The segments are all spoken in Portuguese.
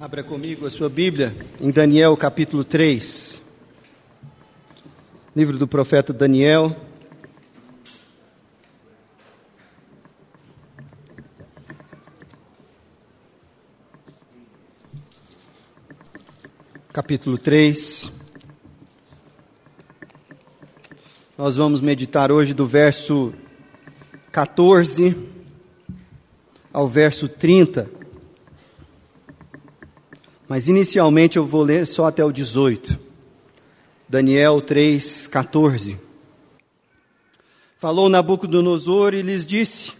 Abra comigo a sua Bíblia em Daniel capítulo 3. Livro do profeta Daniel. Capítulo 3. Nós vamos meditar hoje do verso 14 ao verso 30. Mas inicialmente eu vou ler só até o 18. Daniel 3, 14. Falou Nabucodonosor e lhes disse: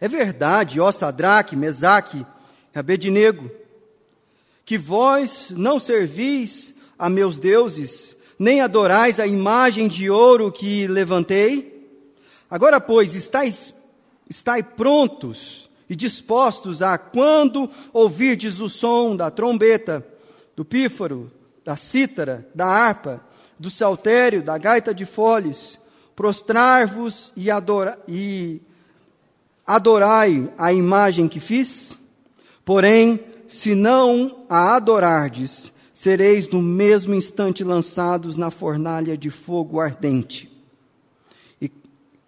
É verdade, ó Sadraque, Mesaque Abednego, que vós não servis a meus deuses, nem adorais a imagem de ouro que levantei? Agora, pois, estáis, estáis prontos e dispostos a, quando ouvirdes o som da trombeta, do pífaro, da cítara, da harpa, do saltério, da gaita de foles, prostrar-vos e, adora, e adorai a imagem que fiz? Porém, se não a adorardes, sereis no mesmo instante lançados na fornalha de fogo ardente. E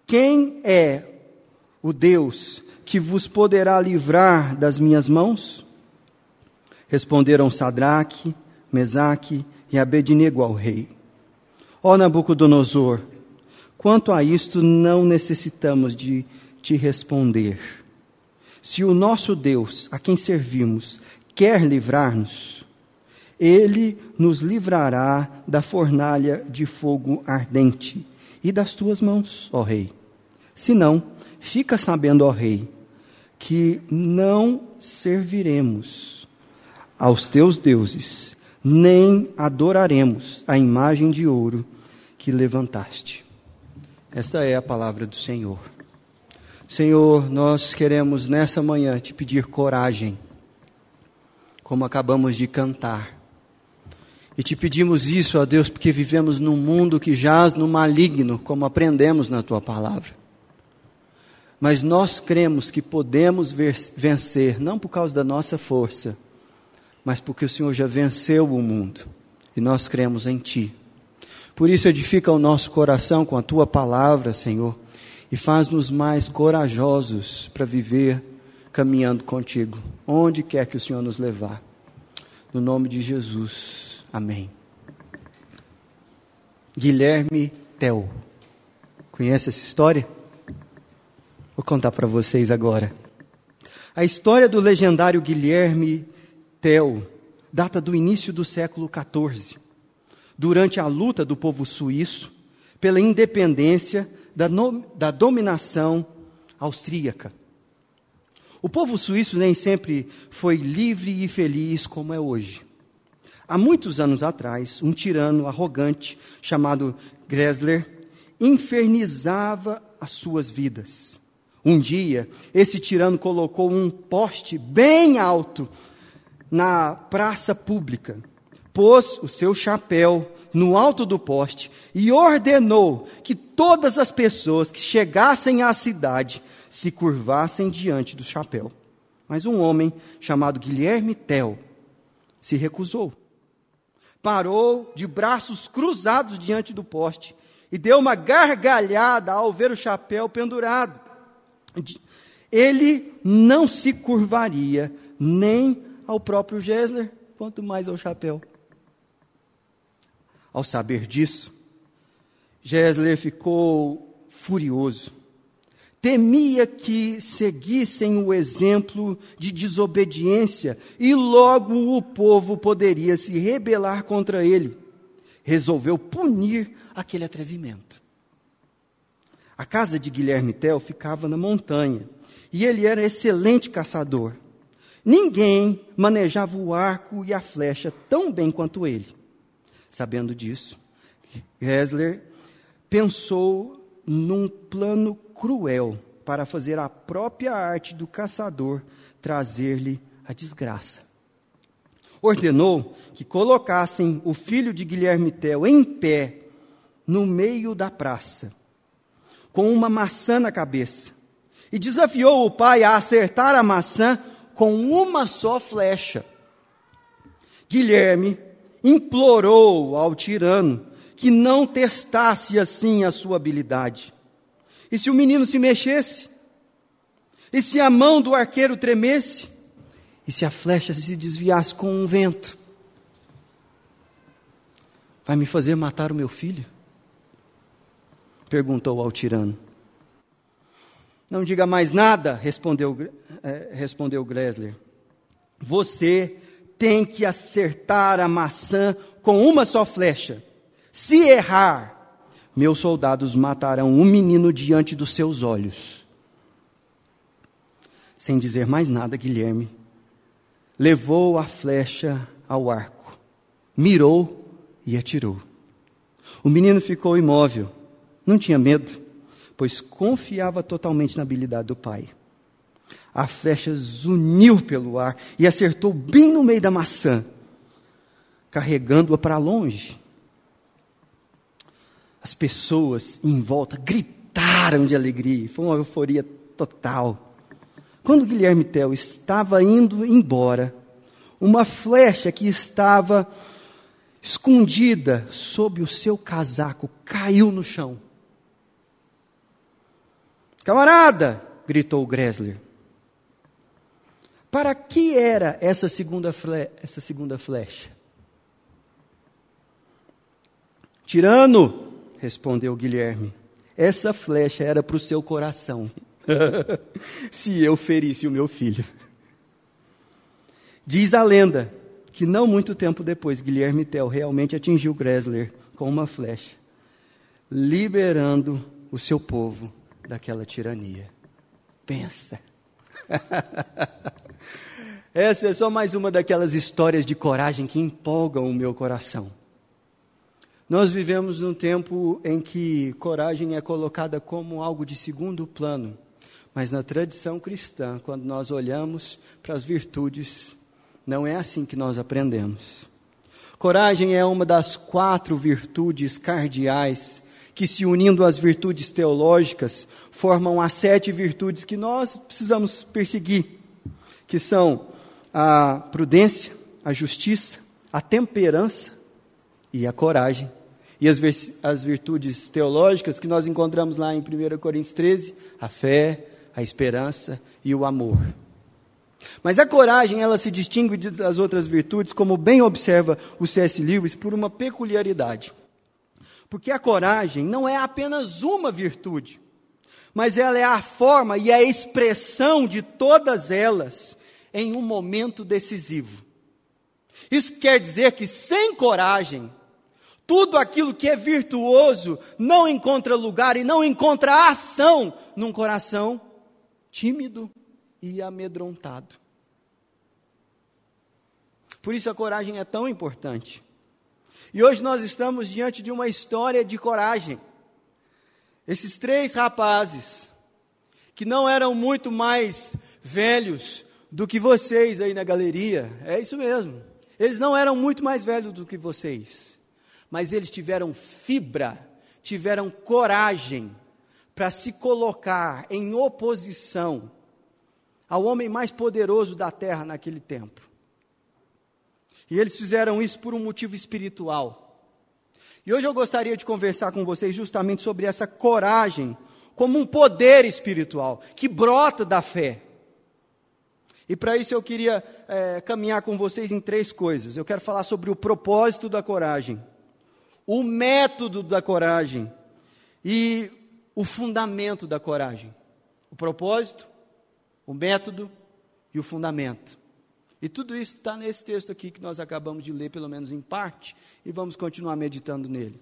quem é o Deus que vos poderá livrar das minhas mãos? Responderam Sadraque, Mesaque e Abednego ao rei. Ó Nabucodonosor, quanto a isto não necessitamos de te responder. Se o nosso Deus, a quem servimos, quer livrar-nos, ele nos livrará da fornalha de fogo ardente e das tuas mãos, ó rei. Se não, fica sabendo, ó rei, que não serviremos aos teus deuses, nem adoraremos a imagem de ouro que levantaste. Esta é a palavra do Senhor. Senhor, nós queremos nessa manhã te pedir coragem, como acabamos de cantar. E te pedimos isso, ó Deus, porque vivemos num mundo que jaz no maligno, como aprendemos na tua palavra. Mas nós cremos que podemos vencer, não por causa da nossa força, mas porque o Senhor já venceu o mundo. E nós cremos em Ti. Por isso, edifica o nosso coração com a Tua palavra, Senhor, e faz-nos mais corajosos para viver caminhando contigo, onde quer que o Senhor nos levar. No nome de Jesus. Amém. Guilherme Tel. Conhece essa história? Vou contar para vocês agora. A história do legendário Guilherme Tell data do início do século XIV, durante a luta do povo suíço pela independência da, no, da dominação austríaca. O povo suíço nem sempre foi livre e feliz como é hoje. Há muitos anos atrás, um tirano arrogante chamado Gressler infernizava as suas vidas. Um dia, esse tirano colocou um poste bem alto na praça pública, pôs o seu chapéu no alto do poste e ordenou que todas as pessoas que chegassem à cidade se curvassem diante do chapéu. Mas um homem chamado Guilherme Tel se recusou. Parou de braços cruzados diante do poste e deu uma gargalhada ao ver o chapéu pendurado ele não se curvaria nem ao próprio Gessler, quanto mais ao chapéu. Ao saber disso, Gessler ficou furioso. Temia que seguissem o exemplo de desobediência e logo o povo poderia se rebelar contra ele. Resolveu punir aquele atrevimento. A casa de Guilherme Tel ficava na montanha e ele era excelente caçador. Ninguém manejava o arco e a flecha tão bem quanto ele. Sabendo disso, Hesler pensou num plano cruel para fazer a própria arte do caçador trazer-lhe a desgraça. Ordenou que colocassem o filho de Guilherme Tel em pé no meio da praça com uma maçã na cabeça e desafiou o pai a acertar a maçã com uma só flecha. Guilherme implorou ao tirano que não testasse assim a sua habilidade. E se o menino se mexesse? E se a mão do arqueiro tremesse? E se a flecha se desviasse com um vento? Vai me fazer matar o meu filho? Perguntou ao tirano. Não diga mais nada, respondeu, é, respondeu Gressler. Você tem que acertar a maçã com uma só flecha. Se errar, meus soldados matarão um menino diante dos seus olhos. Sem dizer mais nada, Guilherme levou a flecha ao arco, mirou e atirou. O menino ficou imóvel, não tinha medo, pois confiava totalmente na habilidade do pai. A flecha zuniu pelo ar e acertou bem no meio da maçã, carregando-a para longe. As pessoas em volta gritaram de alegria, foi uma euforia total. Quando Guilherme Tel estava indo embora, uma flecha que estava escondida sob o seu casaco caiu no chão. Camarada! gritou Gressler. Para que era essa segunda, essa segunda flecha? Tirano, respondeu Guilherme. Essa flecha era para o seu coração. Se eu ferisse o meu filho. Diz a lenda que não muito tempo depois, Guilherme Tell realmente atingiu Gressler com uma flecha, liberando o seu povo daquela tirania. Pensa. Essa é só mais uma daquelas histórias de coragem que empolgam o meu coração. Nós vivemos num tempo em que coragem é colocada como algo de segundo plano, mas na tradição cristã, quando nós olhamos para as virtudes, não é assim que nós aprendemos. Coragem é uma das quatro virtudes cardeais que, se unindo às virtudes teológicas, formam as sete virtudes que nós precisamos perseguir, que são a prudência, a justiça, a temperança e a coragem e as, as virtudes teológicas que nós encontramos lá em 1 Coríntios 13, a fé, a esperança e o amor. Mas a coragem, ela se distingue das outras virtudes, como bem observa o C.S. Lewis, por uma peculiaridade. Porque a coragem não é apenas uma virtude, mas ela é a forma e a expressão de todas elas em um momento decisivo. Isso quer dizer que sem coragem, tudo aquilo que é virtuoso não encontra lugar e não encontra ação num coração tímido e amedrontado. Por isso a coragem é tão importante. E hoje nós estamos diante de uma história de coragem. Esses três rapazes, que não eram muito mais velhos do que vocês aí na galeria, é isso mesmo. Eles não eram muito mais velhos do que vocês mas eles tiveram fibra, tiveram coragem para se colocar em oposição ao homem mais poderoso da terra naquele tempo. E eles fizeram isso por um motivo espiritual. E hoje eu gostaria de conversar com vocês justamente sobre essa coragem como um poder espiritual que brota da fé. E para isso eu queria é, caminhar com vocês em três coisas. Eu quero falar sobre o propósito da coragem o método da coragem e o fundamento da coragem. O propósito, o método e o fundamento. E tudo isso está nesse texto aqui que nós acabamos de ler, pelo menos em parte, e vamos continuar meditando nele.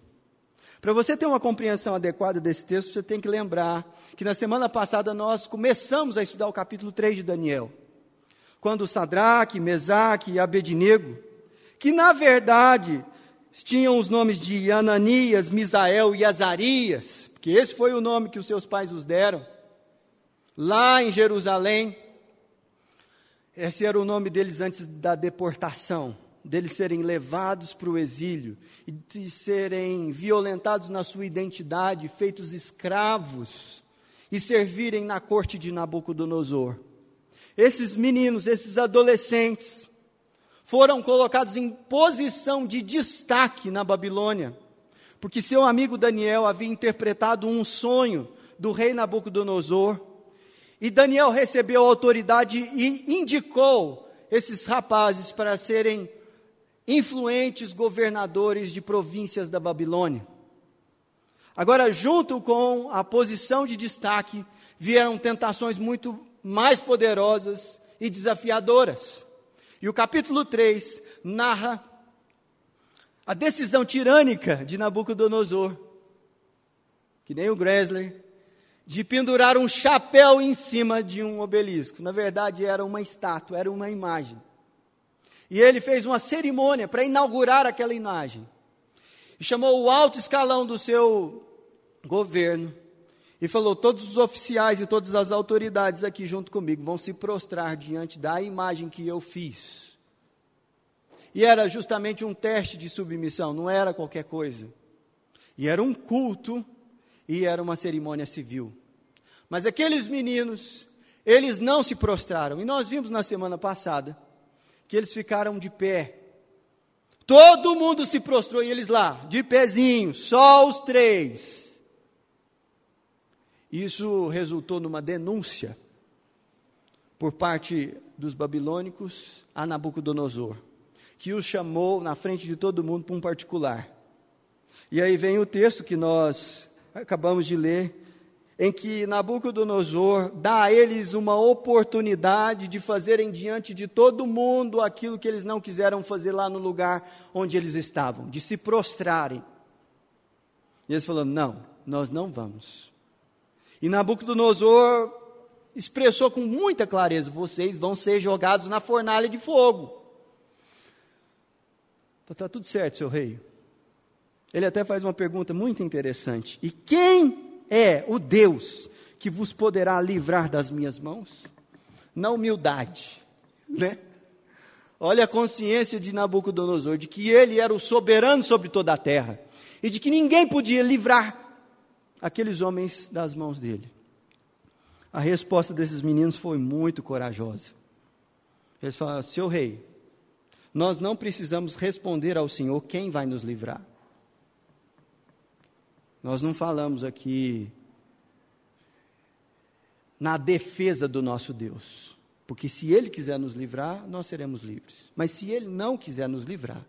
Para você ter uma compreensão adequada desse texto, você tem que lembrar que na semana passada nós começamos a estudar o capítulo 3 de Daniel. Quando Sadraque, Mesaque e Abednego, que na verdade tinham os nomes de Ananias, Misael e Azarias, porque esse foi o nome que os seus pais os deram, lá em Jerusalém. Esse era o nome deles antes da deportação, deles serem levados para o exílio e de serem violentados na sua identidade, feitos escravos e servirem na corte de Nabucodonosor. Esses meninos, esses adolescentes, foram colocados em posição de destaque na Babilônia, porque seu amigo Daniel havia interpretado um sonho do rei Nabucodonosor, e Daniel recebeu autoridade e indicou esses rapazes para serem influentes governadores de províncias da Babilônia. Agora, junto com a posição de destaque, vieram tentações muito mais poderosas e desafiadoras. E o capítulo 3 narra a decisão tirânica de Nabucodonosor, que nem o Gressler, de pendurar um chapéu em cima de um obelisco. Na verdade, era uma estátua, era uma imagem. E ele fez uma cerimônia para inaugurar aquela imagem. E chamou o alto escalão do seu governo e falou: Todos os oficiais e todas as autoridades aqui junto comigo vão se prostrar diante da imagem que eu fiz. E era justamente um teste de submissão, não era qualquer coisa. E era um culto e era uma cerimônia civil. Mas aqueles meninos, eles não se prostraram. E nós vimos na semana passada que eles ficaram de pé. Todo mundo se prostrou e eles lá, de pezinho, só os três. Isso resultou numa denúncia por parte dos babilônicos a Nabucodonosor, que os chamou na frente de todo mundo para um particular. E aí vem o texto que nós acabamos de ler, em que Nabucodonosor dá a eles uma oportunidade de fazerem diante de todo mundo aquilo que eles não quiseram fazer lá no lugar onde eles estavam, de se prostrarem. E eles falaram: não, nós não vamos. E Nabucodonosor expressou com muita clareza: vocês vão ser jogados na fornalha de fogo. Está tá tudo certo, seu rei. Ele até faz uma pergunta muito interessante: E quem é o Deus que vos poderá livrar das minhas mãos? Na humildade, né? Olha a consciência de Nabucodonosor, de que ele era o soberano sobre toda a terra e de que ninguém podia livrar aqueles homens das mãos dele. A resposta desses meninos foi muito corajosa. Eles falaram: Seu rei, nós não precisamos responder ao Senhor quem vai nos livrar. Nós não falamos aqui na defesa do nosso Deus. Porque se Ele quiser nos livrar, nós seremos livres. Mas se Ele não quiser nos livrar,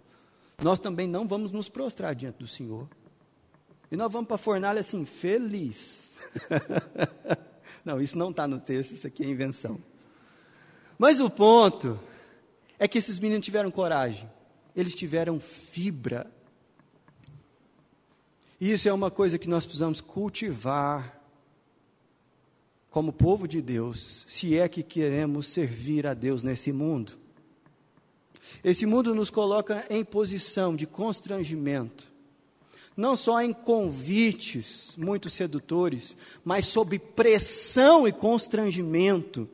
nós também não vamos nos prostrar diante do Senhor. E nós vamos para a fornalha assim, feliz. não, isso não está no texto, isso aqui é invenção. Mas o ponto é que esses meninos tiveram coragem, eles tiveram fibra. Isso é uma coisa que nós precisamos cultivar como povo de Deus, se é que queremos servir a Deus nesse mundo. Esse mundo nos coloca em posição de constrangimento não só em convites muito sedutores, mas sob pressão e constrangimento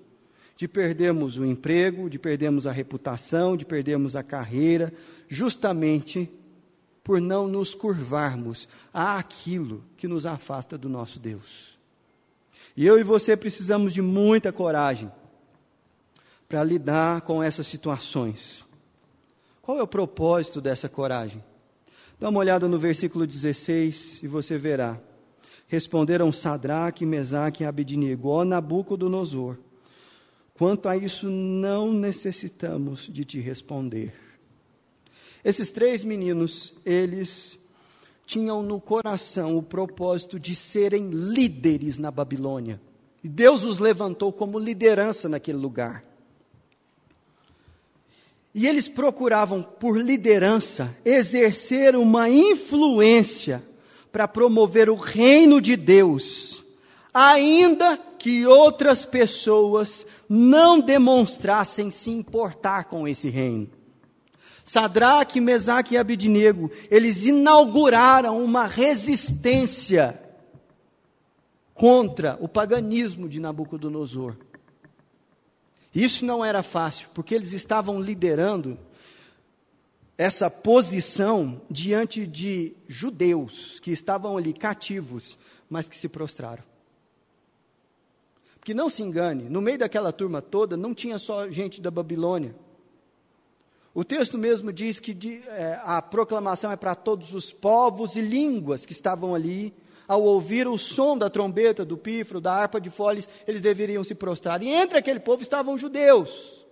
de perdermos o emprego, de perdermos a reputação, de perdermos a carreira, justamente por não nos curvarmos àquilo que nos afasta do nosso Deus. E eu e você precisamos de muita coragem para lidar com essas situações. Qual é o propósito dessa coragem? Dá uma olhada no versículo 16 e você verá. Responderam Sadraque, Mesaque e Abednego, ó Nabucodonosor, quanto a isso não necessitamos de te responder. Esses três meninos, eles tinham no coração o propósito de serem líderes na Babilônia. E Deus os levantou como liderança naquele lugar. E eles procuravam, por liderança, exercer uma influência para promover o reino de Deus, ainda que outras pessoas não demonstrassem se importar com esse reino. Sadraque, Mesaque e Abidnego, eles inauguraram uma resistência contra o paganismo de Nabucodonosor. Isso não era fácil, porque eles estavam liderando essa posição diante de judeus que estavam ali cativos, mas que se prostraram. Porque não se engane, no meio daquela turma toda não tinha só gente da Babilônia. O texto mesmo diz que de, é, a proclamação é para todos os povos e línguas que estavam ali. Ao ouvir o som da trombeta, do pífaro, da harpa de foles, eles deveriam se prostrar. E entre aquele povo estavam judeus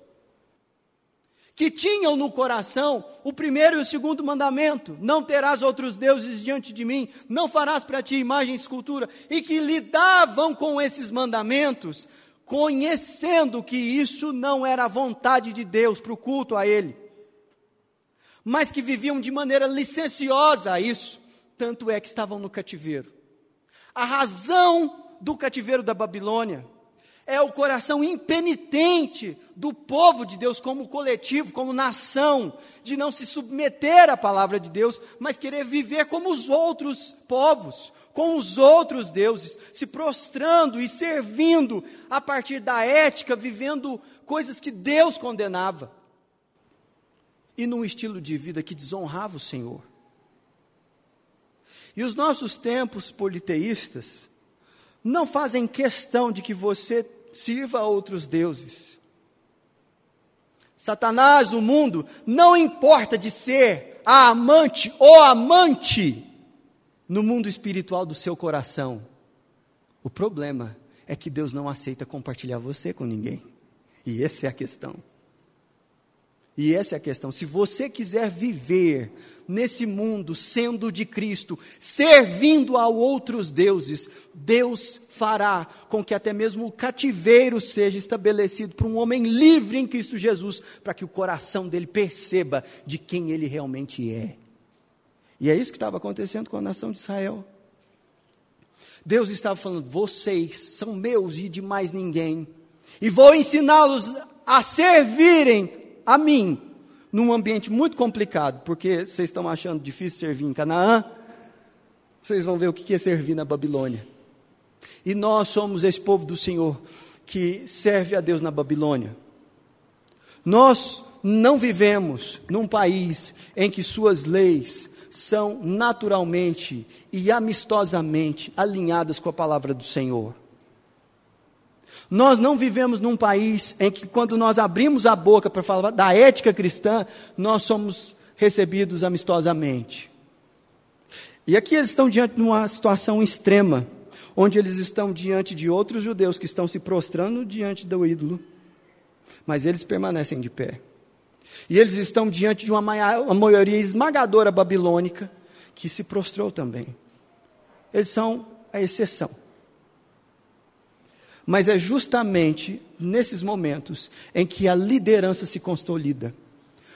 que tinham no coração o primeiro e o segundo mandamento: não terás outros deuses diante de mim, não farás para ti imagem e escultura, e que lidavam com esses mandamentos, conhecendo que isso não era a vontade de Deus para o culto a Ele, mas que viviam de maneira licenciosa a isso, tanto é que estavam no cativeiro. A razão do cativeiro da Babilônia é o coração impenitente do povo de Deus como coletivo, como nação, de não se submeter à palavra de Deus, mas querer viver como os outros povos, com os outros deuses, se prostrando e servindo a partir da ética, vivendo coisas que Deus condenava. E num estilo de vida que desonrava o Senhor. E os nossos tempos politeístas, não fazem questão de que você sirva a outros deuses. Satanás, o mundo, não importa de ser a amante ou amante no mundo espiritual do seu coração. O problema é que Deus não aceita compartilhar você com ninguém. E essa é a questão. E essa é a questão. Se você quiser viver nesse mundo sendo de Cristo, servindo a outros deuses, Deus fará com que até mesmo o cativeiro seja estabelecido para um homem livre em Cristo Jesus, para que o coração dele perceba de quem ele realmente é. E é isso que estava acontecendo com a nação de Israel. Deus estava falando: vocês são meus e de mais ninguém, e vou ensiná-los a servirem a mim, num ambiente muito complicado, porque vocês estão achando difícil servir em Canaã, vocês vão ver o que é servir na Babilônia. E nós somos esse povo do Senhor que serve a Deus na Babilônia. Nós não vivemos num país em que suas leis são naturalmente e amistosamente alinhadas com a palavra do Senhor. Nós não vivemos num país em que, quando nós abrimos a boca para falar da ética cristã, nós somos recebidos amistosamente. E aqui eles estão diante de uma situação extrema, onde eles estão diante de outros judeus que estão se prostrando diante do ídolo, mas eles permanecem de pé. E eles estão diante de uma maioria esmagadora babilônica que se prostrou também. Eles são a exceção. Mas é justamente nesses momentos em que a liderança se consolida.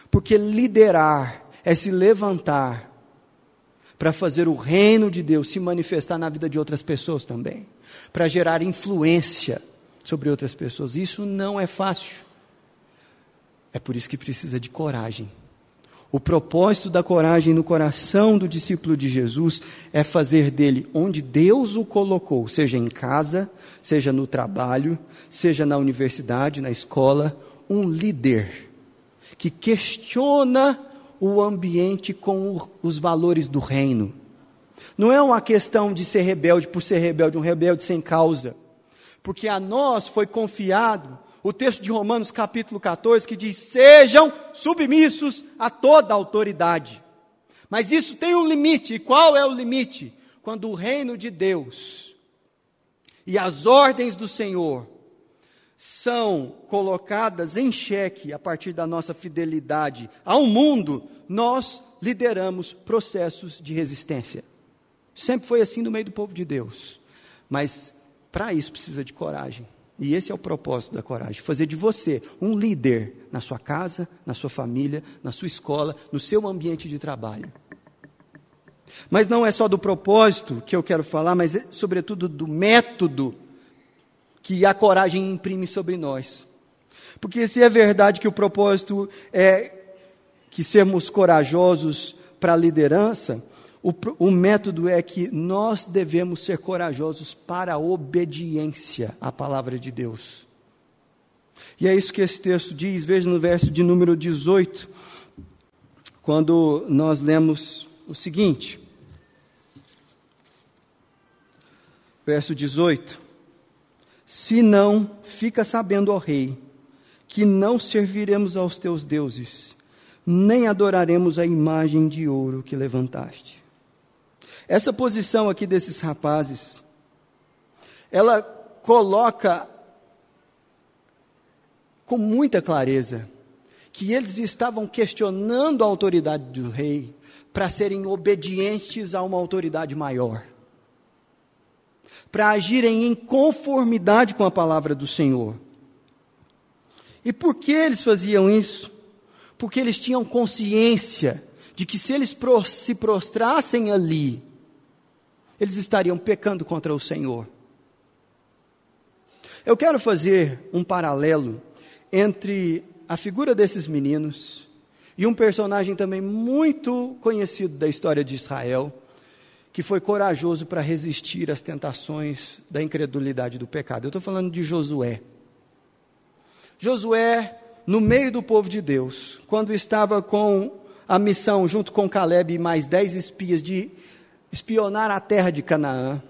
Porque liderar é se levantar para fazer o reino de Deus se manifestar na vida de outras pessoas também, para gerar influência sobre outras pessoas. Isso não é fácil. É por isso que precisa de coragem. O propósito da coragem no coração do discípulo de Jesus é fazer dele onde Deus o colocou, seja em casa, seja no trabalho, seja na universidade, na escola, um líder que questiona o ambiente com os valores do reino. Não é uma questão de ser rebelde por ser rebelde, um rebelde sem causa. Porque a nós foi confiado o texto de Romanos capítulo 14 que diz: sejam submissos a toda autoridade. Mas isso tem um limite, e qual é o limite? Quando o reino de Deus e as ordens do Senhor são colocadas em xeque a partir da nossa fidelidade ao mundo, nós lideramos processos de resistência. Sempre foi assim no meio do povo de Deus. Mas para isso precisa de coragem. E esse é o propósito da coragem: fazer de você um líder na sua casa, na sua família, na sua escola, no seu ambiente de trabalho. Mas não é só do propósito que eu quero falar, mas é, sobretudo do método que a coragem imprime sobre nós. Porque se é verdade que o propósito é que sermos corajosos para a liderança, o, o, método é que nós devemos ser corajosos para a obediência à palavra de Deus. E é isso que esse texto diz, veja no verso de número 18, quando nós lemos o seguinte. Verso 18: Se não, fica sabendo, ó Rei, que não serviremos aos teus deuses, nem adoraremos a imagem de ouro que levantaste. Essa posição aqui desses rapazes, ela coloca com muita clareza que eles estavam questionando a autoridade do rei para serem obedientes a uma autoridade maior, para agirem em conformidade com a palavra do Senhor. E por que eles faziam isso? Porque eles tinham consciência de que se eles se prostrassem ali, eles estariam pecando contra o Senhor. Eu quero fazer um paralelo entre a figura desses meninos e um personagem também muito conhecido da história de Israel, que foi corajoso para resistir às tentações da incredulidade do pecado. Eu estou falando de Josué. Josué, no meio do povo de Deus, quando estava com a missão, junto com Caleb e mais dez espias, de espionar a terra de Canaã,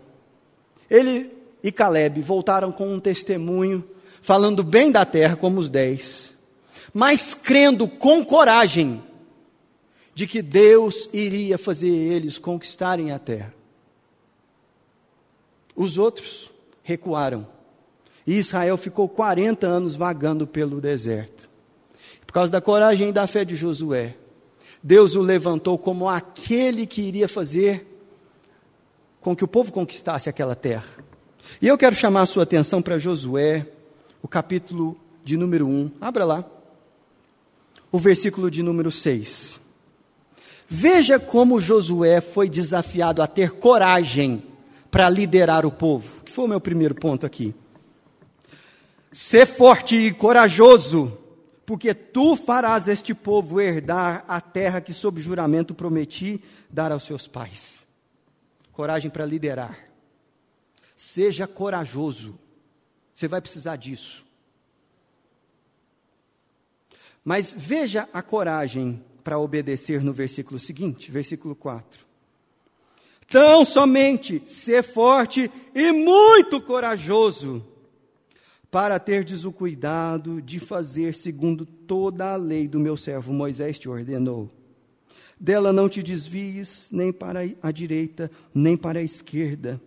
ele e Caleb voltaram com um testemunho, falando bem da terra, como os dez, mas crendo com coragem de que Deus iria fazer eles conquistarem a terra. Os outros recuaram. E Israel ficou 40 anos vagando pelo deserto. Por causa da coragem e da fé de Josué, Deus o levantou como aquele que iria fazer com que o povo conquistasse aquela terra. E eu quero chamar a sua atenção para Josué, o capítulo de número 1. Abra lá. O versículo de número 6. Veja como Josué foi desafiado a ter coragem para liderar o povo, que foi o meu primeiro ponto aqui. Ser forte e corajoso, porque tu farás este povo herdar a terra que, sob juramento, prometi dar aos seus pais coragem para liderar. Seja corajoso. Você vai precisar disso. Mas veja a coragem para obedecer no versículo seguinte, versículo 4. Tão somente ser forte e muito corajoso, para terdes o cuidado de fazer segundo toda a lei do meu servo Moisés te ordenou. Dela não te desvies nem para a direita, nem para a esquerda,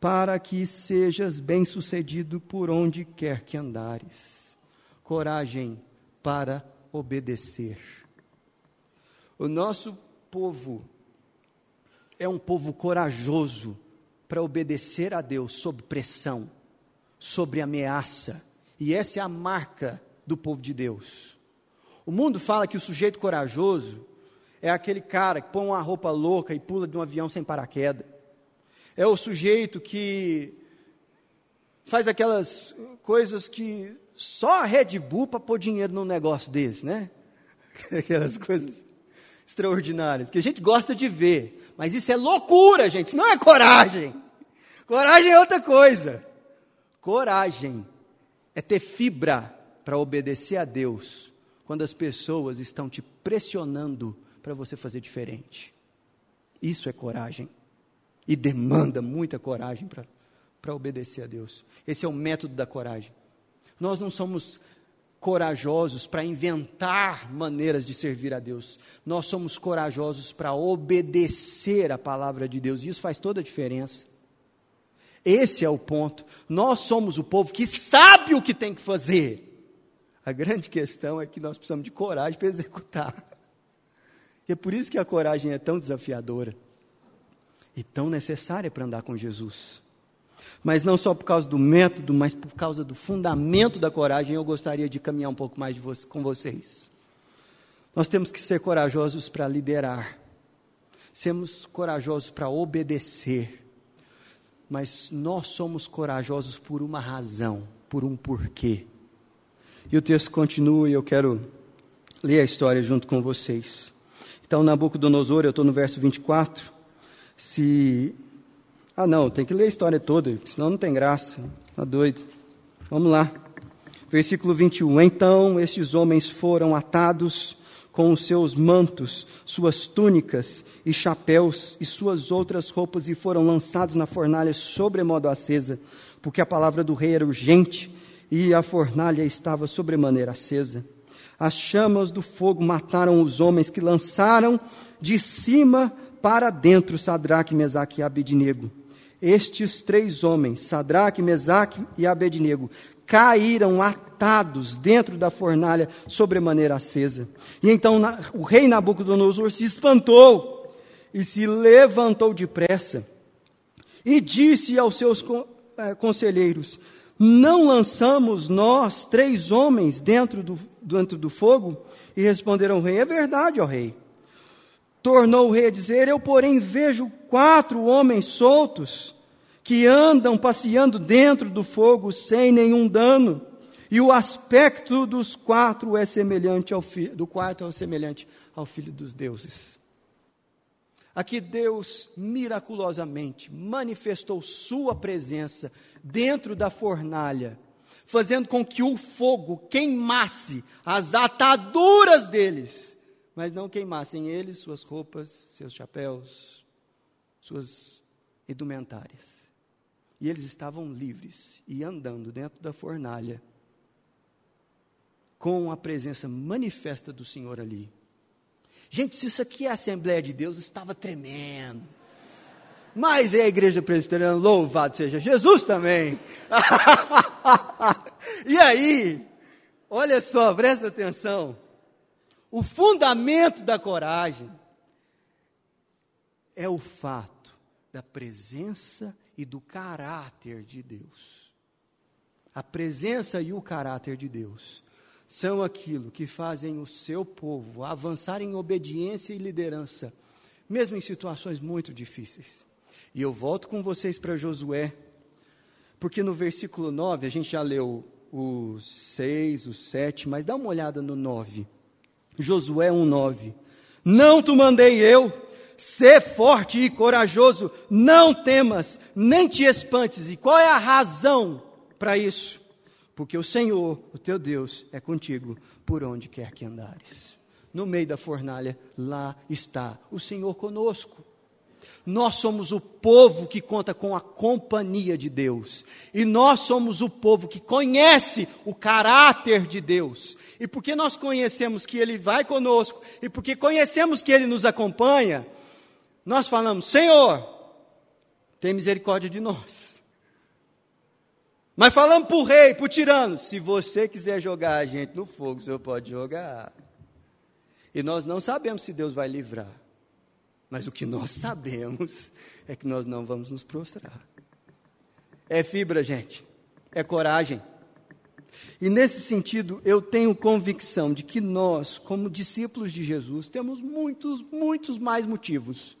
para que sejas bem-sucedido por onde quer que andares. Coragem para obedecer. O nosso povo é um povo corajoso para obedecer a Deus sob pressão, sobre ameaça. E essa é a marca do povo de Deus. O mundo fala que o sujeito corajoso é aquele cara que põe uma roupa louca e pula de um avião sem paraquedas. É o sujeito que faz aquelas coisas que só a Red Bull para pôr dinheiro num negócio desse, né? Aquelas coisas extraordinárias que a gente gosta de ver, mas isso é loucura, gente. Isso não é coragem. Coragem é outra coisa. Coragem é ter fibra para obedecer a Deus quando as pessoas estão te pressionando para você fazer diferente. Isso é coragem. E demanda muita coragem para obedecer a Deus. Esse é o método da coragem. Nós não somos corajosos para inventar maneiras de servir a Deus. Nós somos corajosos para obedecer a palavra de Deus. E isso faz toda a diferença. Esse é o ponto. Nós somos o povo que sabe o que tem que fazer. A grande questão é que nós precisamos de coragem para executar. É por isso que a coragem é tão desafiadora e tão necessária para andar com Jesus. Mas não só por causa do método, mas por causa do fundamento da coragem, eu gostaria de caminhar um pouco mais vo com vocês. Nós temos que ser corajosos para liderar, sermos corajosos para obedecer, mas nós somos corajosos por uma razão, por um porquê. E o texto continua e eu quero ler a história junto com vocês. Então, Nabucodonosor, eu estou no verso 24. Se. Ah, não, tem que ler a história toda, senão não tem graça. Está doido. Vamos lá. Versículo 21. Então estes homens foram atados com os seus mantos, suas túnicas e chapéus e suas outras roupas e foram lançados na fornalha sobremodo acesa, porque a palavra do rei era urgente e a fornalha estava sobremaneira acesa. As chamas do fogo mataram os homens que lançaram de cima para dentro Sadraque, Mesaque e Abednego. Estes três homens, Sadraque, Mesaque e Abednego, caíram atados dentro da fornalha sobremaneira acesa. E então o rei Nabucodonosor se espantou e se levantou depressa e disse aos seus eh, conselheiros: Não lançamos nós três homens dentro do, dentro do fogo? E responderam ao rei: É verdade, ó rei. Tornou o rei a dizer: Eu, porém, vejo quatro homens soltos que andam passeando dentro do fogo sem nenhum dano. E o aspecto dos quatro é semelhante ao do quarto é semelhante ao filho dos deuses. Aqui Deus miraculosamente manifestou sua presença dentro da fornalha, fazendo com que o fogo queimasse as ataduras deles, mas não queimassem eles, suas roupas, seus chapéus, suas indumentárias. E eles estavam livres e andando dentro da fornalha, com a presença manifesta do Senhor ali. Gente, se isso aqui é a Assembleia de Deus, estava tremendo. Mas é a igreja presbiteriana, louvado seja Jesus também. e aí, olha só, presta atenção. O fundamento da coragem é o fato da presença e do caráter de Deus. A presença e o caráter de Deus são aquilo que fazem o seu povo avançar em obediência e liderança, mesmo em situações muito difíceis. E eu volto com vocês para Josué, porque no versículo 9, a gente já leu o 6, o 7, mas dá uma olhada no 9. Josué 1,9. Não te mandei eu, ser forte e corajoso, não temas, nem te espantes. E qual é a razão para isso? Porque o Senhor, o teu Deus, é contigo por onde quer que andares. No meio da fornalha, lá está o Senhor conosco. Nós somos o povo que conta com a companhia de Deus. E nós somos o povo que conhece o caráter de Deus. E porque nós conhecemos que Ele vai conosco, e porque conhecemos que Ele nos acompanha, nós falamos: Senhor, tem misericórdia de nós. Mas falando para o rei, para o tirano, se você quiser jogar a gente no fogo, o senhor pode jogar. E nós não sabemos se Deus vai livrar. Mas o que nós sabemos é que nós não vamos nos prostrar. É fibra, gente. É coragem. E nesse sentido, eu tenho convicção de que nós, como discípulos de Jesus, temos muitos, muitos mais motivos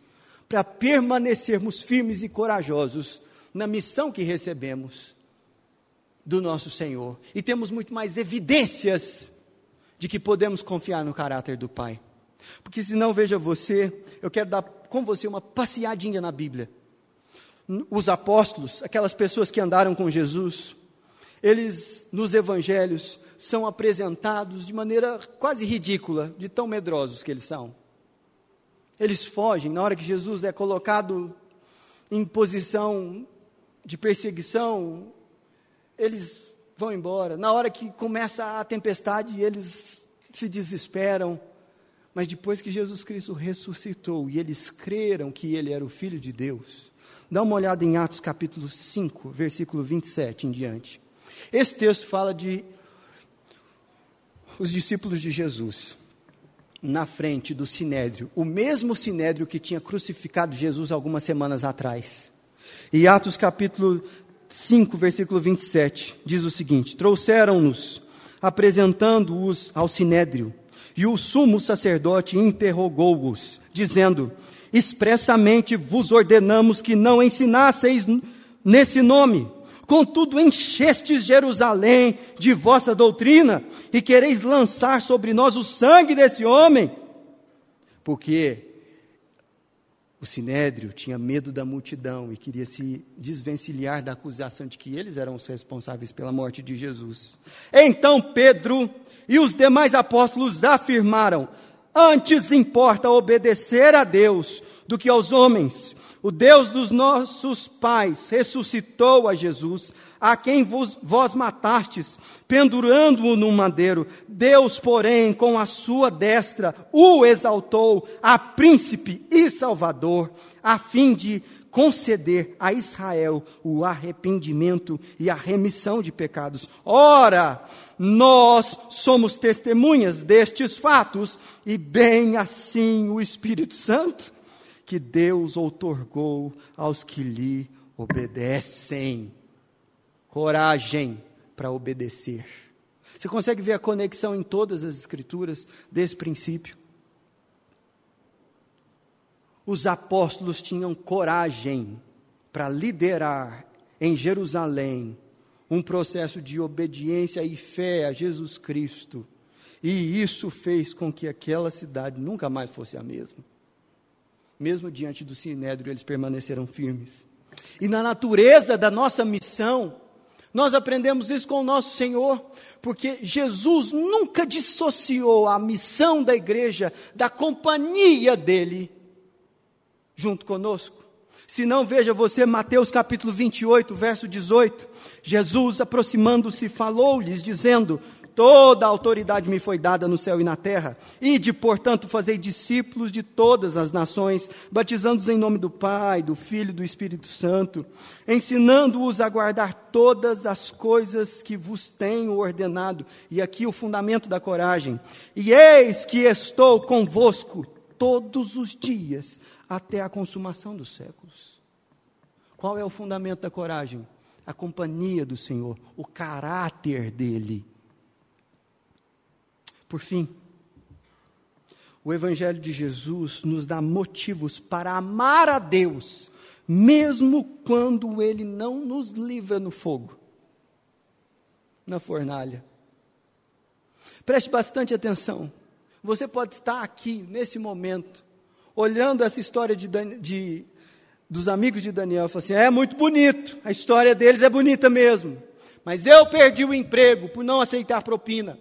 para permanecermos firmes e corajosos na missão que recebemos do nosso Senhor. E temos muito mais evidências de que podemos confiar no caráter do Pai. Porque se não veja você, eu quero dar com você uma passeadinha na Bíblia. Os apóstolos, aquelas pessoas que andaram com Jesus, eles nos evangelhos são apresentados de maneira quase ridícula, de tão medrosos que eles são. Eles fogem na hora que Jesus é colocado em posição de perseguição, eles vão embora. Na hora que começa a tempestade, eles se desesperam. Mas depois que Jesus Cristo ressuscitou e eles creram que ele era o Filho de Deus, dá uma olhada em Atos capítulo 5, versículo 27 em diante. Esse texto fala de os discípulos de Jesus na frente do sinédrio, o mesmo sinédrio que tinha crucificado Jesus algumas semanas atrás. E Atos capítulo 5, versículo 27, diz o seguinte: Trouxeram-nos, apresentando-os ao sinédrio, e o sumo sacerdote interrogou-os, dizendo: Expressamente vos ordenamos que não ensinasseis nesse nome. Contudo, enchestes Jerusalém de vossa doutrina e quereis lançar sobre nós o sangue desse homem. Porque o sinédrio tinha medo da multidão e queria se desvencilhar da acusação de que eles eram os responsáveis pela morte de Jesus. Então Pedro e os demais apóstolos afirmaram: Antes importa obedecer a Deus do que aos homens, O Deus dos nossos pais ressuscitou a Jesus, a quem vos, vós matastes, pendurando-o no madeiro. Deus, porém, com a sua destra, o exaltou a príncipe e salvador, a fim de conceder a Israel o arrependimento e a remissão de pecados. Ora, nós somos testemunhas destes fatos, e bem assim o Espírito Santo que Deus outorgou aos que lhe obedecem. Coragem para obedecer. Você consegue ver a conexão em todas as Escrituras desse princípio? Os apóstolos tinham coragem para liderar em Jerusalém um processo de obediência e fé a Jesus Cristo. E isso fez com que aquela cidade nunca mais fosse a mesma mesmo diante do sinédrio, eles permaneceram firmes. E na natureza da nossa missão, nós aprendemos isso com o nosso Senhor, porque Jesus nunca dissociou a missão da igreja da companhia dele junto conosco. Se não, veja você Mateus capítulo 28, verso 18. Jesus, aproximando-se, falou-lhes, dizendo: Toda a autoridade me foi dada no céu e na terra. E de, portanto, fazei discípulos de todas as nações, batizando-os em nome do Pai, do Filho e do Espírito Santo, ensinando-os a guardar todas as coisas que vos tenho ordenado. E aqui o fundamento da coragem. E eis que estou convosco todos os dias, até a consumação dos séculos. Qual é o fundamento da coragem? A companhia do Senhor, o caráter dele. Por fim, o Evangelho de Jesus nos dá motivos para amar a Deus, mesmo quando Ele não nos livra no fogo, na fornalha. Preste bastante atenção. Você pode estar aqui, nesse momento, olhando essa história de, de, dos amigos de Daniel falar assim: é muito bonito, a história deles é bonita mesmo, mas eu perdi o emprego por não aceitar propina.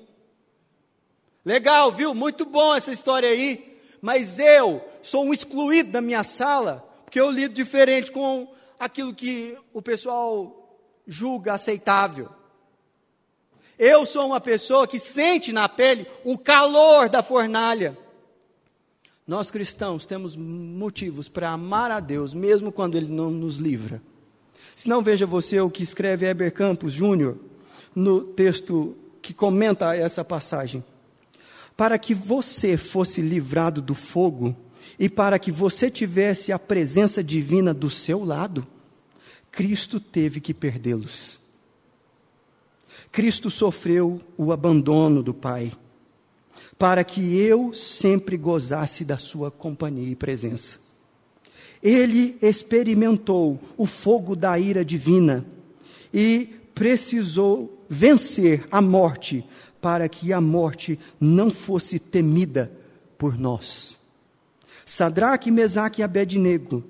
Legal, viu? Muito bom essa história aí. Mas eu sou um excluído da minha sala, porque eu lido diferente com aquilo que o pessoal julga aceitável. Eu sou uma pessoa que sente na pele o calor da fornalha. Nós cristãos temos motivos para amar a Deus, mesmo quando Ele não nos livra. Se não, veja você o que escreve Heber Campos Júnior no texto que comenta essa passagem para que você fosse livrado do fogo e para que você tivesse a presença divina do seu lado, Cristo teve que perdê-los. Cristo sofreu o abandono do Pai, para que eu sempre gozasse da sua companhia e presença. Ele experimentou o fogo da ira divina e precisou vencer a morte para que a morte não fosse temida por nós. Sadraque, Mesaque e Abednego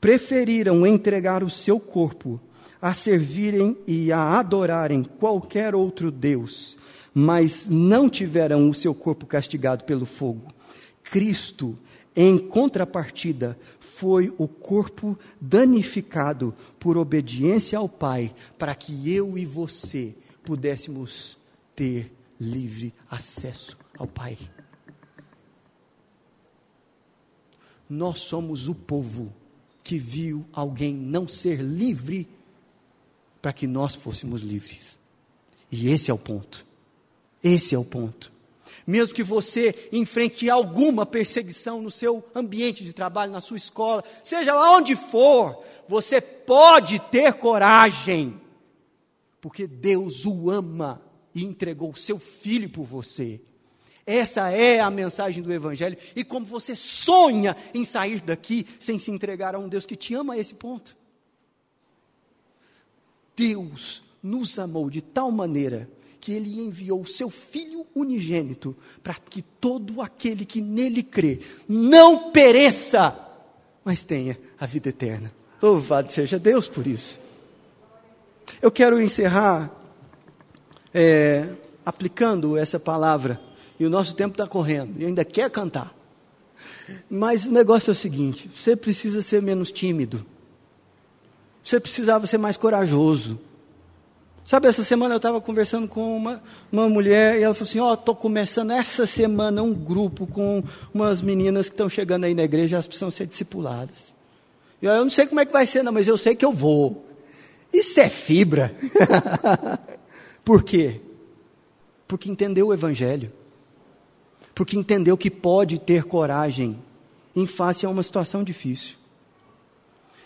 preferiram entregar o seu corpo a servirem e a adorarem qualquer outro Deus, mas não tiveram o seu corpo castigado pelo fogo. Cristo, em contrapartida, foi o corpo danificado por obediência ao Pai, para que eu e você pudéssemos ter livre acesso ao Pai. Nós somos o povo que viu alguém não ser livre para que nós fôssemos livres. E esse é o ponto. Esse é o ponto. Mesmo que você enfrente alguma perseguição no seu ambiente de trabalho, na sua escola, seja lá onde for, você pode ter coragem, porque Deus o ama e entregou o seu filho por você. Essa é a mensagem do Evangelho. E como você sonha em sair daqui sem se entregar a um Deus que te ama a esse ponto. Deus nos amou de tal maneira que ele enviou o seu filho unigênito para que todo aquele que nele crê não pereça, mas tenha a vida eterna. Louvado seja Deus por isso. Eu quero encerrar é, aplicando essa palavra, e o nosso tempo está correndo, e ainda quer cantar. Mas o negócio é o seguinte: você precisa ser menos tímido. Você precisava ser mais corajoso. Sabe, essa semana eu estava conversando com uma, uma mulher e ela falou assim: Ó, oh, estou começando essa semana um grupo com umas meninas que estão chegando aí na igreja, elas precisam ser discipuladas. E eu, eu não sei como é que vai ser, não, mas eu sei que eu vou. Isso é fibra. Por quê? Porque entendeu o Evangelho. Porque entendeu que pode ter coragem em face a uma situação difícil.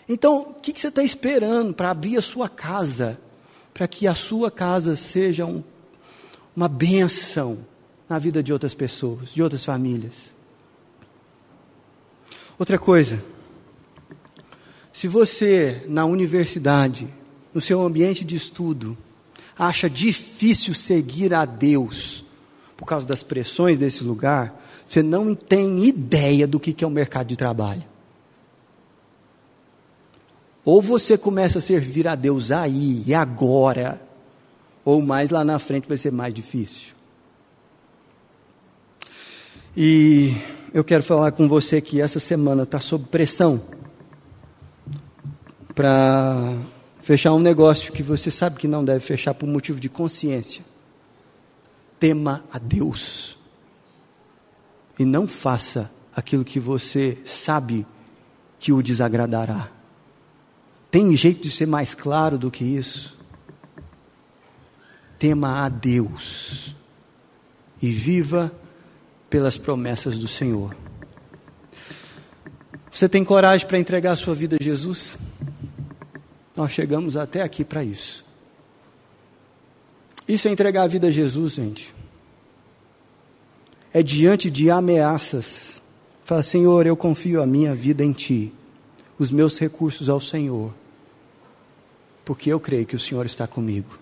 Então, o que, que você está esperando para abrir a sua casa? Para que a sua casa seja um, uma benção na vida de outras pessoas, de outras famílias. Outra coisa, se você na universidade, no seu ambiente de estudo, acha difícil seguir a Deus por causa das pressões desse lugar, você não tem ideia do que é o mercado de trabalho. Ou você começa a servir a Deus aí e agora, ou mais lá na frente vai ser mais difícil. E eu quero falar com você que essa semana está sob pressão para fechar um negócio que você sabe que não deve fechar por motivo de consciência. Tema a Deus. E não faça aquilo que você sabe que o desagradará. Tem jeito de ser mais claro do que isso? Tema a Deus e viva pelas promessas do Senhor. Você tem coragem para entregar a sua vida a Jesus? Nós chegamos até aqui para isso. Isso é entregar a vida a Jesus, gente. É diante de ameaças. Fala, Senhor, eu confio a minha vida em Ti, os meus recursos ao Senhor, porque eu creio que o Senhor está comigo.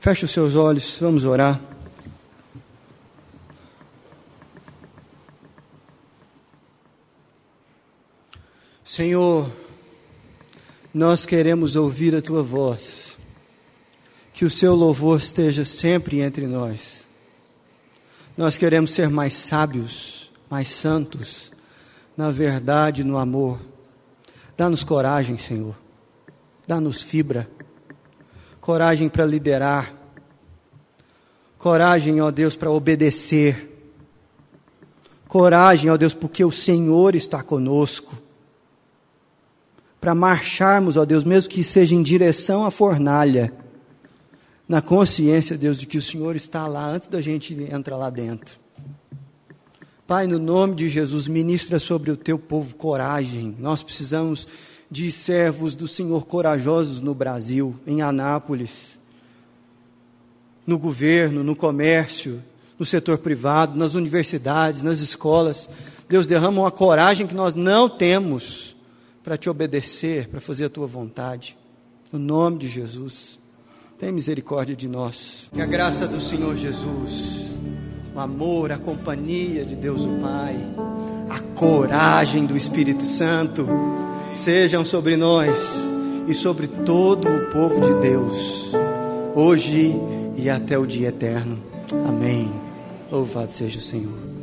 Feche os seus olhos, vamos orar. Senhor, nós queremos ouvir a tua voz. Que o seu louvor esteja sempre entre nós. Nós queremos ser mais sábios, mais santos, na verdade, no amor. Dá-nos coragem, Senhor. Dá-nos fibra. Coragem para liderar. Coragem, ó Deus, para obedecer. Coragem, ó Deus, porque o Senhor está conosco para marcharmos, ó Deus, mesmo que seja em direção à fornalha, na consciência, Deus, de que o Senhor está lá antes da gente entrar lá dentro. Pai, no nome de Jesus, ministra sobre o teu povo coragem. Nós precisamos de servos do Senhor corajosos no Brasil, em Anápolis, no governo, no comércio, no setor privado, nas universidades, nas escolas. Deus derrama uma coragem que nós não temos para te obedecer, para fazer a tua vontade. No nome de Jesus, tem misericórdia de nós. Que a graça do Senhor Jesus, o amor, a companhia de Deus o Pai, a coragem do Espírito Santo sejam sobre nós e sobre todo o povo de Deus, hoje e até o dia eterno. Amém. Louvado seja o Senhor.